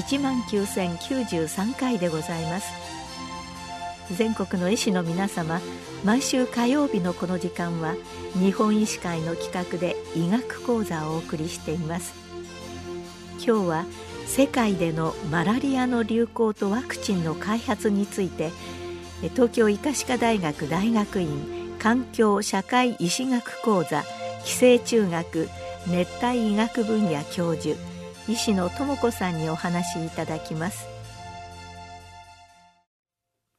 19,093回でございます。全国の医師の皆様毎週火曜日のこの時間は日本医師会の企画で医学講座をお送りしています。今日は世界でのマラリアの流行とワクチンの開発について東京医科歯科大学大学院環境社会医師学講座寄生虫学熱帯医学分野教授医師の智子さんにお話しいただきます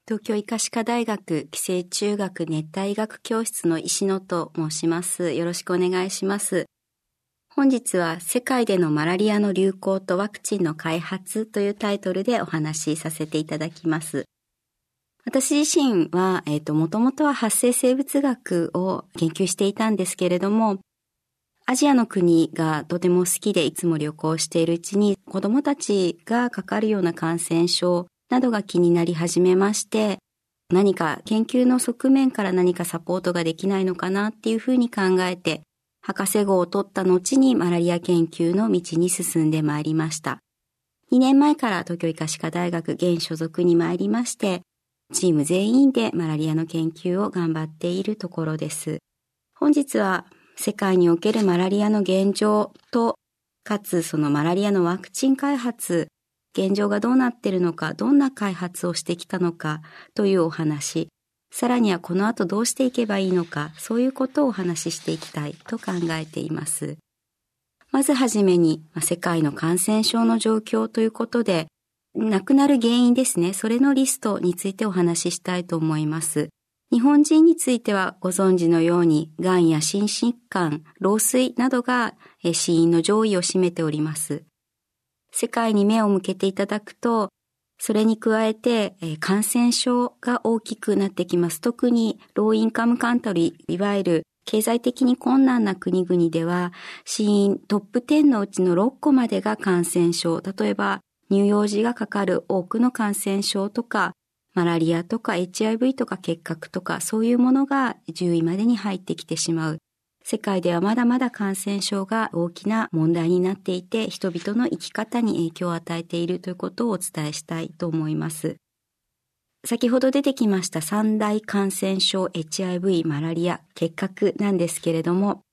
東京医科歯科大学寄生虫学熱帯医学教室の石野と申します。よろしくお願いします。本日は世界でのマラリアの流行とワクチンの開発というタイトルでお話しさせていただきます。私自身は、えっ、ー、と、もともとは発生生物学を研究していたんですけれども、アジアの国がとても好きでいつも旅行しているうちに子供たちがかかるような感染症などが気になり始めまして、何か研究の側面から何かサポートができないのかなっていうふうに考えて、博士号を取った後にマラリア研究の道に進んでまいりました。2年前から東京医科歯科大学現所属に参りまして、チーム全員でマラリアの研究を頑張っているところです。本日は世界におけるマラリアの現状と、かつそのマラリアのワクチン開発現状がどうなってるのか、どんな開発をしてきたのかというお話、さらにはこの後どうしていけばいいのか、そういうことをお話ししていきたいと考えています。まずはじめに、世界の感染症の状況ということで、亡くなる原因ですね、それのリストについてお話ししたいと思います。日本人についてはご存知のように、癌や心疾患、老衰などが死因の上位を占めております。世界に目を向けていただくと、それに加えて、感染症が大きくなってきます。特にローインカムカントリー、いわゆる経済的に困難な国々では、死因トップ10のうちの6個までが感染症。例えば、乳幼児がかかる多くの感染症とか、マラリアとか HIV とか結核とか、そういうものが10位までに入ってきてしまう。世界ではまだまだ感染症が大きな問題になっていて、人々の生き方に影響を与えているということをお伝えしたいと思います。先ほど出てきました三大感染症 HIV、マラリア、結核なんですけれども、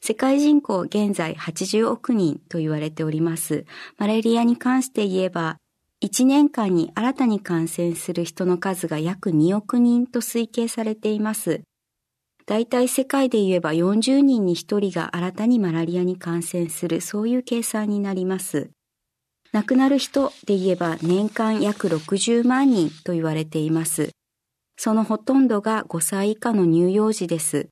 世界人口現在80億人と言われております。マラリアに関して言えば、1年間に新たに感染する人の数が約2億人と推計されています。大体世界で言えば40人に1人が新たにマラリアに感染する、そういう計算になります。亡くなる人で言えば年間約60万人と言われています。そのほとんどが5歳以下の乳幼児です。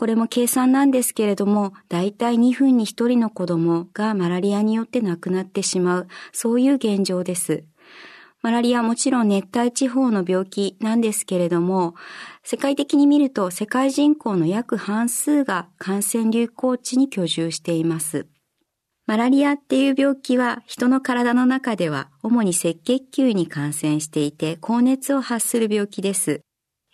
これも計算なんですけれども、だいたい2分に1人の子供がマラリアによって亡くなってしまう、そういう現状です。マラリアもちろん熱帯地方の病気なんですけれども、世界的に見ると世界人口の約半数が感染流行地に居住しています。マラリアっていう病気は人の体の中では主に赤血球に感染していて高熱を発する病気です。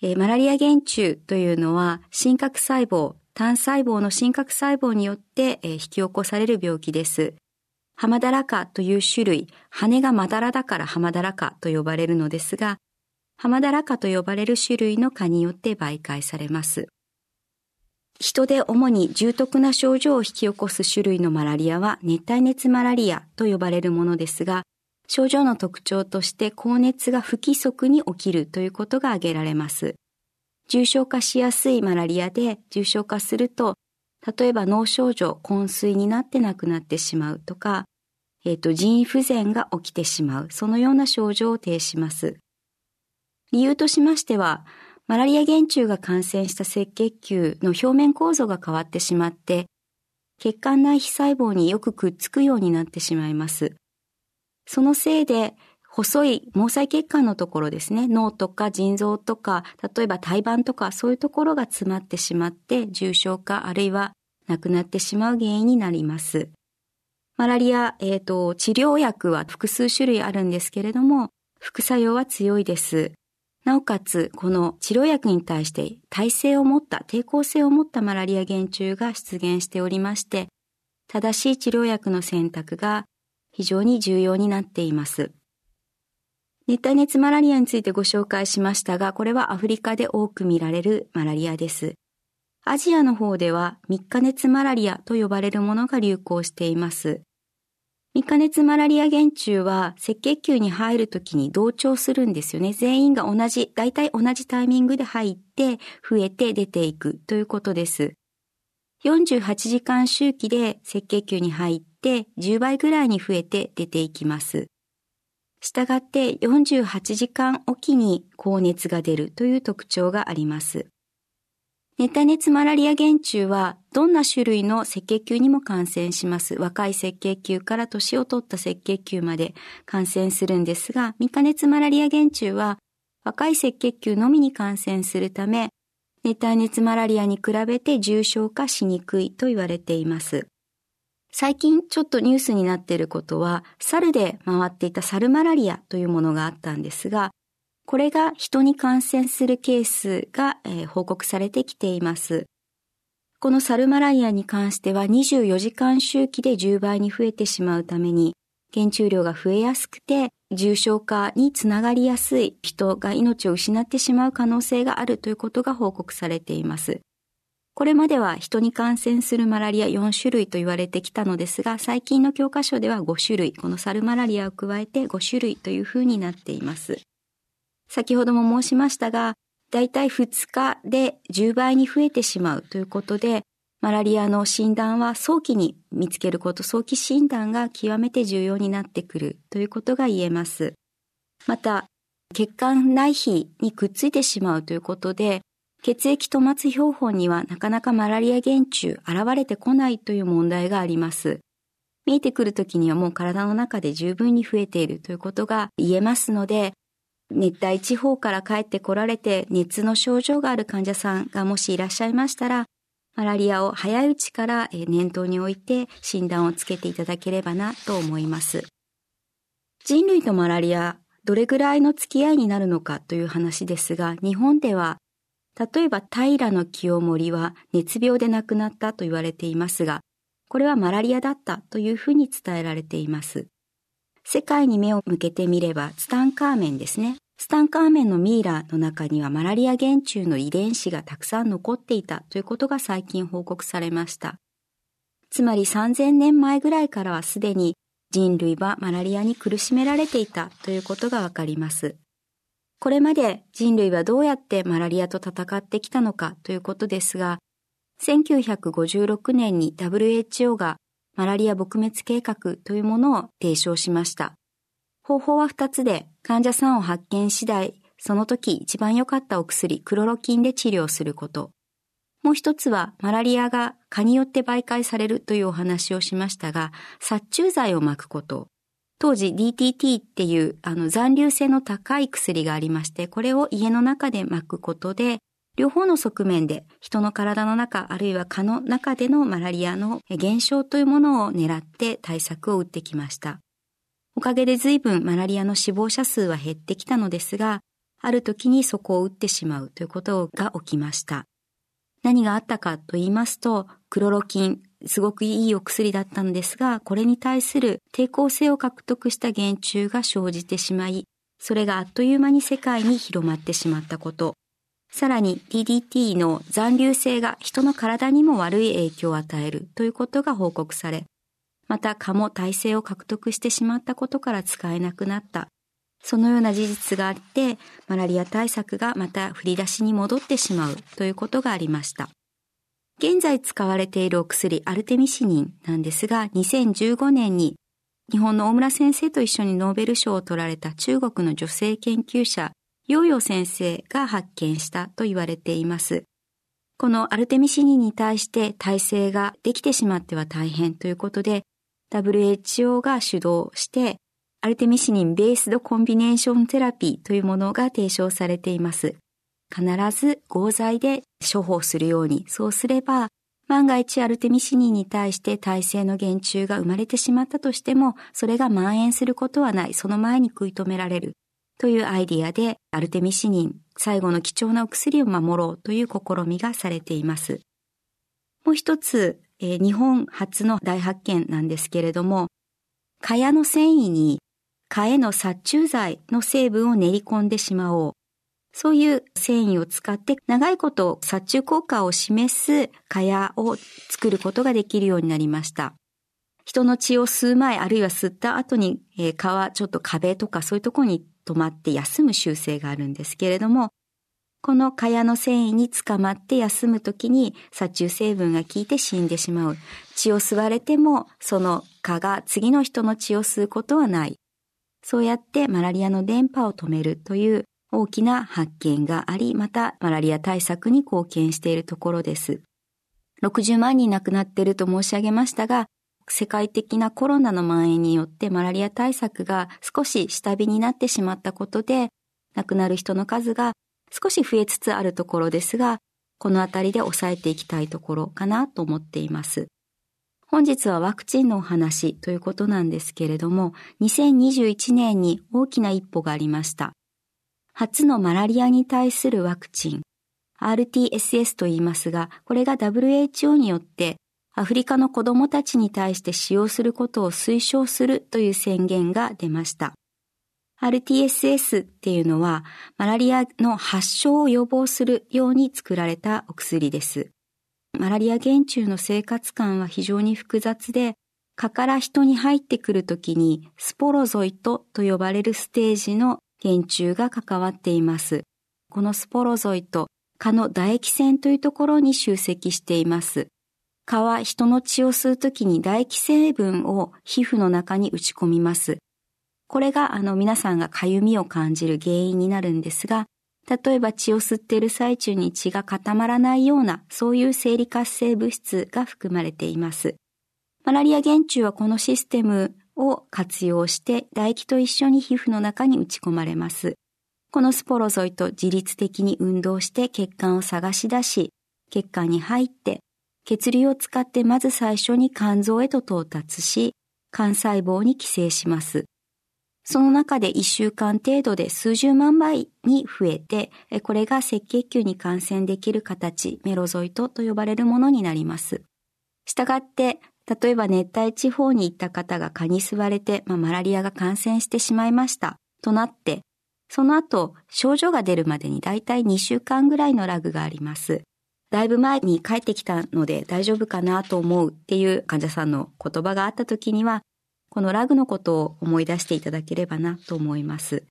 えー、マラリア原虫というのは真核細胞、単細胞の真核細胞によって、えー、引き起こされる病気です。ハマダラカという種類、羽がまだらだからハマダラカと呼ばれるのですが、ハマダラカと呼ばれる種類の蚊によって媒介されます。人で主に重篤な症状を引き起こす種類のマラリアは熱帯熱マラリアと呼ばれるものですが、症状の特徴として高熱が不規則に起きるということが挙げられます。重症化しやすいマラリアで重症化すると例えば脳症状、昏睡になって亡くなってしまうとか、えっ、ー、と、腎不全が起きてしまう、そのような症状を呈します。理由としましては、マラリア原虫が感染した赤血球の表面構造が変わってしまって、血管内皮細胞によくくっつくようになってしまいます。そのせいで、細い毛細血管のところですね、脳とか腎臓とか、例えば胎盤とかそういうところが詰まってしまって重症化あるいは亡くなってしまう原因になります。マラリア、えっ、ー、と、治療薬は複数種類あるんですけれども、副作用は強いです。なおかつ、この治療薬に対して耐性を持った、抵抗性を持ったマラリア原虫が出現しておりまして、正しい治療薬の選択が非常に重要になっています。熱帯熱マラリアについてご紹介しましたが、これはアフリカで多く見られるマラリアです。アジアの方では3日熱マラリアと呼ばれるものが流行しています。3日熱マラリア原虫は赤血球に入るときに同調するんですよね。全員が同じ、大体同じタイミングで入って増えて出ていくということです。48時間周期で赤血球に入って10倍ぐらいに増えて出ていきます。したがって48時間おきに高熱が出るという特徴があります。熱帯熱マラリア原虫はどんな種類の赤血球にも感染します。若い赤血球から年を取った赤血球まで感染するんですが、未加熱マラリア原虫は若い赤血球のみに感染するため、熱帯熱マラリアに比べて重症化しにくいと言われています。最近ちょっとニュースになっていることは、猿で回っていたサルマラリアというものがあったんですが、これが人に感染するケースが、えー、報告されてきています。このサルマライアに関しては24時間周期で10倍に増えてしまうために、原虫量が増えやすくて重症化につながりやすい人が命を失ってしまう可能性があるということが報告されています。これまでは人に感染するマラリア4種類と言われてきたのですが、最近の教科書では5種類、このサルマラリアを加えて5種類というふうになっています。先ほども申しましたが、だいたい2日で10倍に増えてしまうということで、マラリアの診断は早期に見つけること、早期診断が極めて重要になってくるということが言えます。また、血管内皮にくっついてしまうということで、血液と末標本にはなかなかマラリア原虫現れてこないという問題があります。見えてくるときにはもう体の中で十分に増えているということが言えますので、熱帯地方から帰ってこられて熱の症状がある患者さんがもしいらっしゃいましたら、マラリアを早いうちから念頭に置いて診断をつけていただければなと思います。人類とマラリア、どれぐらいの付き合いになるのかという話ですが、日本では、例えば平清盛は熱病で亡くなったと言われていますが、これはマラリアだったというふうに伝えられています。世界に目を向けてみれば、ツタンカーメンですね。ツタンカーメンのミイラの中にはマラリア原虫の遺伝子がたくさん残っていたということが最近報告されました。つまり3000年前ぐらいからはすでに人類はマラリアに苦しめられていたということがわかります。これまで人類はどうやってマラリアと戦ってきたのかということですが、1956年に WHO がマラリア撲滅計画というものを提唱しました。方法は2つで、患者さんを発見次第、その時一番良かったお薬、クロロキンで治療すること。もう一つは、マラリアが蚊によって媒介されるというお話をしましたが、殺虫剤を巻くこと。当時 DTT っていうあの残留性の高い薬がありまして、これを家の中で巻くことで、両方の側面で人の体の中あるいは蚊の中でのマラリアの減少というものを狙って対策を打ってきました。おかげで随分マラリアの死亡者数は減ってきたのですが、ある時にそこを打ってしまうということが起きました。何があったかと言いますと、クロロキン、すごくいいお薬だったんですが、これに対する抵抗性を獲得した原虫が生じてしまい、それがあっという間に世界に広まってしまったこと。さらに DDT の残留性が人の体にも悪い影響を与えるということが報告され、また蚊も耐性を獲得してしまったことから使えなくなった。そのような事実があって、マラリア対策がまた振り出しに戻ってしまうということがありました。現在使われているお薬アルテミシニンなんですが、2015年に日本の大村先生と一緒にノーベル賞を取られた中国の女性研究者ヨーヨー先生が発見したと言われています。このアルテミシニンに対して耐性ができてしまっては大変ということで、WHO が主導して、アルテミシニンベースドコンビネーションテラピーというものが提唱されています。必ず合剤で処方するように、そうすれば、万が一アルテミシニンに対して耐性の減虫が生まれてしまったとしても、それが蔓延することはない、その前に食い止められる。というアイディアでアルテミシニン、最後の貴重なお薬を守ろうという試みがされています。もう一つ、えー、日本初の大発見なんですけれども、蚊帳の繊維に蚊への殺虫剤の成分を練り込んでしまおう。そういう繊維を使って長いこと殺虫効果を示す蚊帳を作ることができるようになりました。人の血を吸う前あるいは吸った後に、えー、蚊はちょっと壁とかそういうところに止まって休む習性があるんですけれども、この蚊帳の繊維に捕まって休むときに殺虫成分が効いて死んでしまう。血を吸われてもその蚊が次の人の血を吸うことはない。そうやってマラリアの電波を止めるという大きな発見があり、またマラリア対策に貢献しているところです。60万人亡くなっていると申し上げましたが、世界的なコロナの蔓延によってマラリア対策が少し下火になってしまったことで、亡くなる人の数が少し増えつつあるところですが、このあたりで抑えていきたいところかなと思っています。本日はワクチンのお話ということなんですけれども、2021年に大きな一歩がありました。初のマラリアに対するワクチン、RTSS と言いますが、これが WHO によってアフリカの子供たちに対して使用することを推奨するという宣言が出ました。RTSS っていうのは、マラリアの発症を予防するように作られたお薬です。マラリア原虫の生活感は非常に複雑で、蚊から人に入ってくるときにスポロゾイトと呼ばれるステージの原虫が関わっています。このスポロゾイト、蚊の唾液腺というところに集積しています。蚊は人の血を吸うときに唾液成分を皮膚の中に打ち込みます。これがあの皆さんが痒みを感じる原因になるんですが、例えば血を吸っている最中に血が固まらないような、そういう生理活性物質が含まれています。マラリア原虫はこのシステムを活用して唾液と一緒に皮膚の中に打ち込まれます。このスポロゾイと自律的に運動して血管を探し出し、血管に入って血流を使ってまず最初に肝臓へと到達し、肝細胞に寄生します。その中で1週間程度で数十万倍に増えて、これが赤血球に感染できる形、メロゾイトと呼ばれるものになります。したがって、例えば熱帯地方に行った方が蚊に吸われて、まあ、マラリアが感染してしまいました。となって、その後、症状が出るまでにだいたい2週間ぐらいのラグがあります。だいぶ前に帰ってきたので大丈夫かなと思うっていう患者さんの言葉があった時には、このラグのことを思い出していただければなと思います。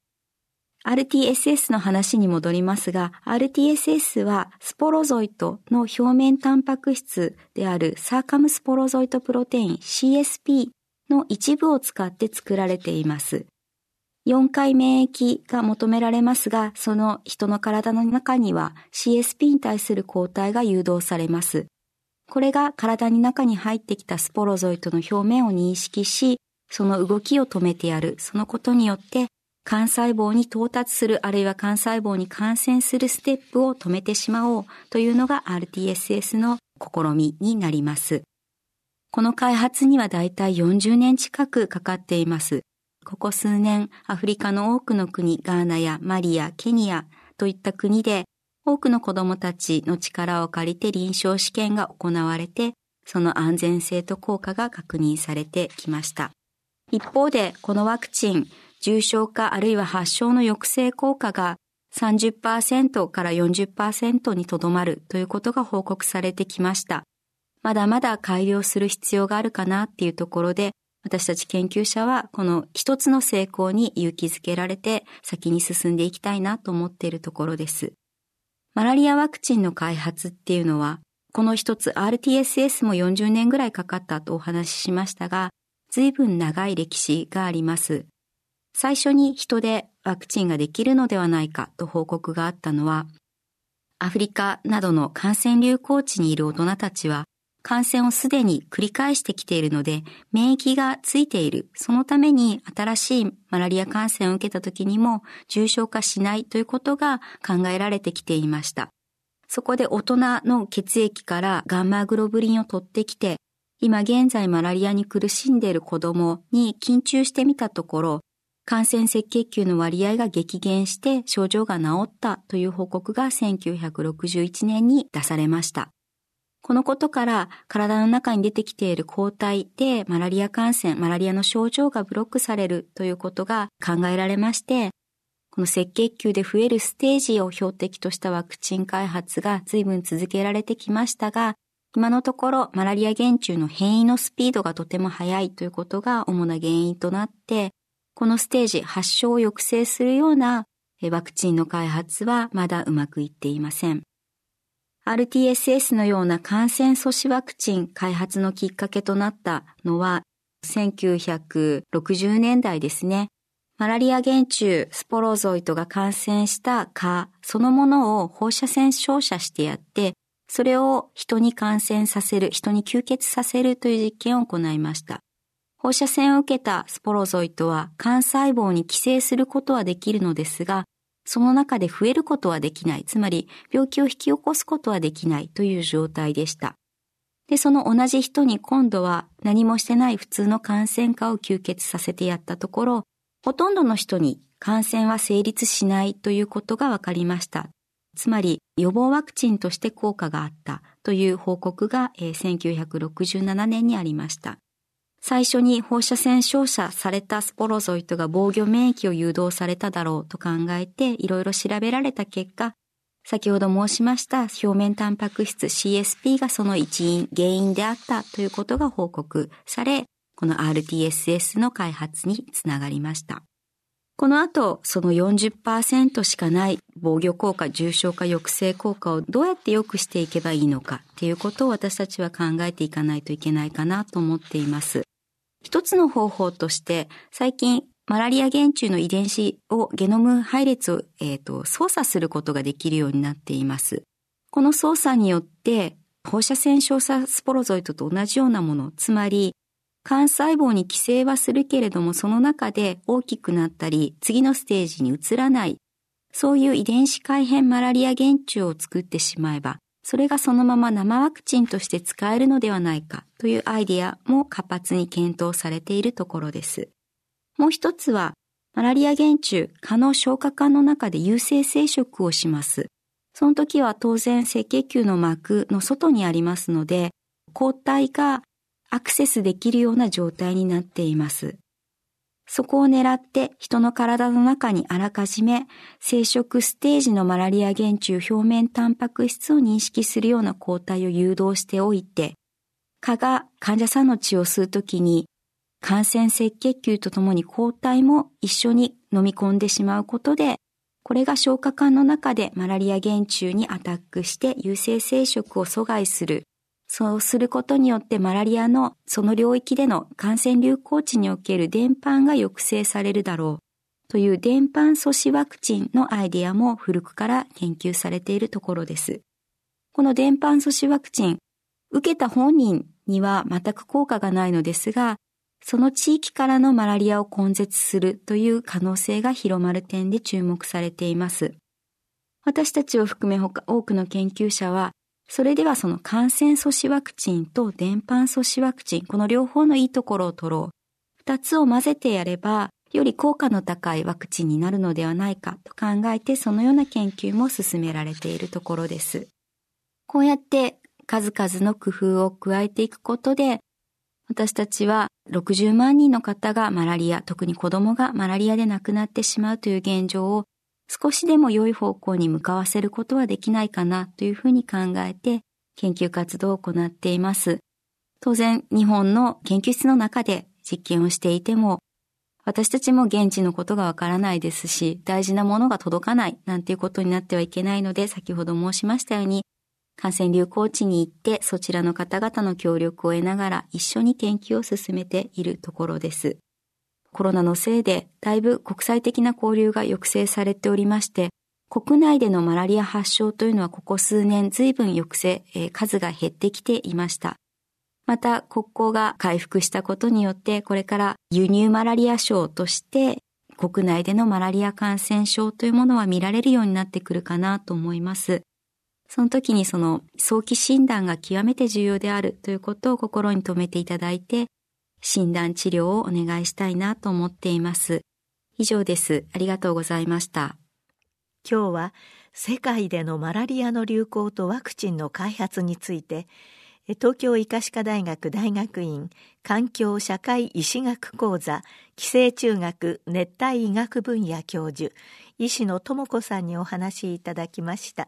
RTSS の話に戻りますが、RTSS はスポロゾイトの表面タンパク質であるサーカムスポロゾイトプロテイン CSP の一部を使って作られています。4回免疫が求められますが、その人の体の中には CSP に対する抗体が誘導されます。これが体の中に入ってきたスポロゾイトの表面を認識し、その動きを止めてやる。そのことによって、肝細胞に到達する、あるいは肝細胞に感染するステップを止めてしまおうというのが RTSS の試みになります。この開発にはだいたい40年近くかかっています。ここ数年、アフリカの多くの国、ガーナやマリア、ケニアといった国で、多くの子供たちの力を借りて臨床試験が行われて、その安全性と効果が確認されてきました。一方で、このワクチン、重症化あるいは発症の抑制効果が30%から40%にとどまるということが報告されてきました。まだまだ改良する必要があるかなっていうところで、私たち研究者はこの一つの成功に勇気づけられて先に進んでいきたいなと思っているところです。マラリアワクチンの開発っていうのは、この一つ RTSS も40年ぐらいかかったとお話ししましたが、随分長い歴史があります。最初に人でワクチンができるのではないかと報告があったのは、アフリカなどの感染流行地にいる大人たちは感染をすでに繰り返してきているので免疫がついている。そのために新しいマラリア感染を受けた時にも重症化しないということが考えられてきていました。そこで大人の血液からガンマグロブリンを取ってきて今現在マラリアに苦しんでいる子供に緊張してみたところ、感染赤血球の割合が激減して症状が治ったという報告が1961年に出されました。このことから体の中に出てきている抗体でマラリア感染、マラリアの症状がブロックされるということが考えられまして、この赤血球で増えるステージを標的としたワクチン開発が随分続けられてきましたが、今のところマラリア原虫の変異のスピードがとても速いということが主な原因となって、このステージ発症を抑制するようなワクチンの開発はまだうまくいっていません。RTSS のような感染阻止ワクチン開発のきっかけとなったのは、1960年代ですね。マラリア原虫スポロゾイトが感染した蚊そのものを放射線照射してやって、それを人に感染させる、人に吸血させるという実験を行いました。放射線を受けたスポロゾイトは幹細胞に寄生することはできるのですが、その中で増えることはできない、つまり病気を引き起こすことはできないという状態でした。で、その同じ人に今度は何もしてない普通の感染化を吸血させてやったところ、ほとんどの人に感染は成立しないということが分かりました。つまり予防ワクチンとして効果があったという報告が1967年にありました。最初に放射線照射されたスポロゾイトが防御免疫を誘導されただろうと考えていろいろ調べられた結果、先ほど申しました表面タンパク質 CSP がその一因、原因であったということが報告され、この RTSS の開発につながりました。この後、その40%しかない防御効果、重症化抑制効果をどうやって良くしていけばいいのかっていうことを私たちは考えていかないといけないかなと思っています。一つの方法として、最近、マラリア原虫の遺伝子をゲノム配列を、えーと、操作することができるようになっています。この操作によって、放射線照射スポロゾイトと同じようなもの、つまり、幹細胞に寄生はするけれども、その中で大きくなったり、次のステージに移らない、そういう遺伝子改変マラリア原虫を作ってしまえば、それがそのまま生ワクチンとして使えるのではないかというアイディアも活発に検討されているところです。もう一つは、マラリア原虫、蚊の消化管の中で有性生殖をします。その時は当然赤血球の膜の外にありますので、抗体がアクセスできるような状態になっています。そこを狙って人の体の中にあらかじめ生殖ステージのマラリア原虫表面タンパク質を認識するような抗体を誘導しておいて、蚊が患者さんの血を吸うときに感染赤血球とともに抗体も一緒に飲み込んでしまうことで、これが消化管の中でマラリア原虫にアタックして有性生殖を阻害するそうすることによってマラリアのその領域での感染流行地における伝播が抑制されるだろうという伝播阻止ワクチンのアイデアも古くから研究されているところです。この伝播阻止ワクチン、受けた本人には全く効果がないのですが、その地域からのマラリアを根絶するという可能性が広まる点で注目されています。私たちを含め他多くの研究者は、それではその感染阻止ワクチンと伝播阻止ワクチン、この両方のいいところを取ろう。二つを混ぜてやれば、より効果の高いワクチンになるのではないかと考えて、そのような研究も進められているところです。こうやって数々の工夫を加えていくことで、私たちは60万人の方がマラリア、特に子供がマラリアで亡くなってしまうという現状を少しでも良い方向に向かわせることはできないかなというふうに考えて研究活動を行っています。当然、日本の研究室の中で実験をしていても、私たちも現地のことがわからないですし、大事なものが届かないなんていうことになってはいけないので、先ほど申しましたように、感染流行地に行ってそちらの方々の協力を得ながら一緒に研究を進めているところです。コロナのせいでだいぶ国際的な交流が抑制されておりまして、国内でのマラリア発症というのはここ数年随分抑制、えー、数が減ってきていました。また国交が回復したことによってこれから輸入マラリア症として国内でのマラリア感染症というものは見られるようになってくるかなと思います。その時にその早期診断が極めて重要であるということを心に留めていただいて、診断治療をお願いしたいなと思っています。以上です。ありがとうございました。今日は世界でのマラリアの流行とワクチンの開発について東京医科歯科大学大学院環境社会医師学講座寄生中学熱帯医学分野教授医師の智子さんにお話しいただきました。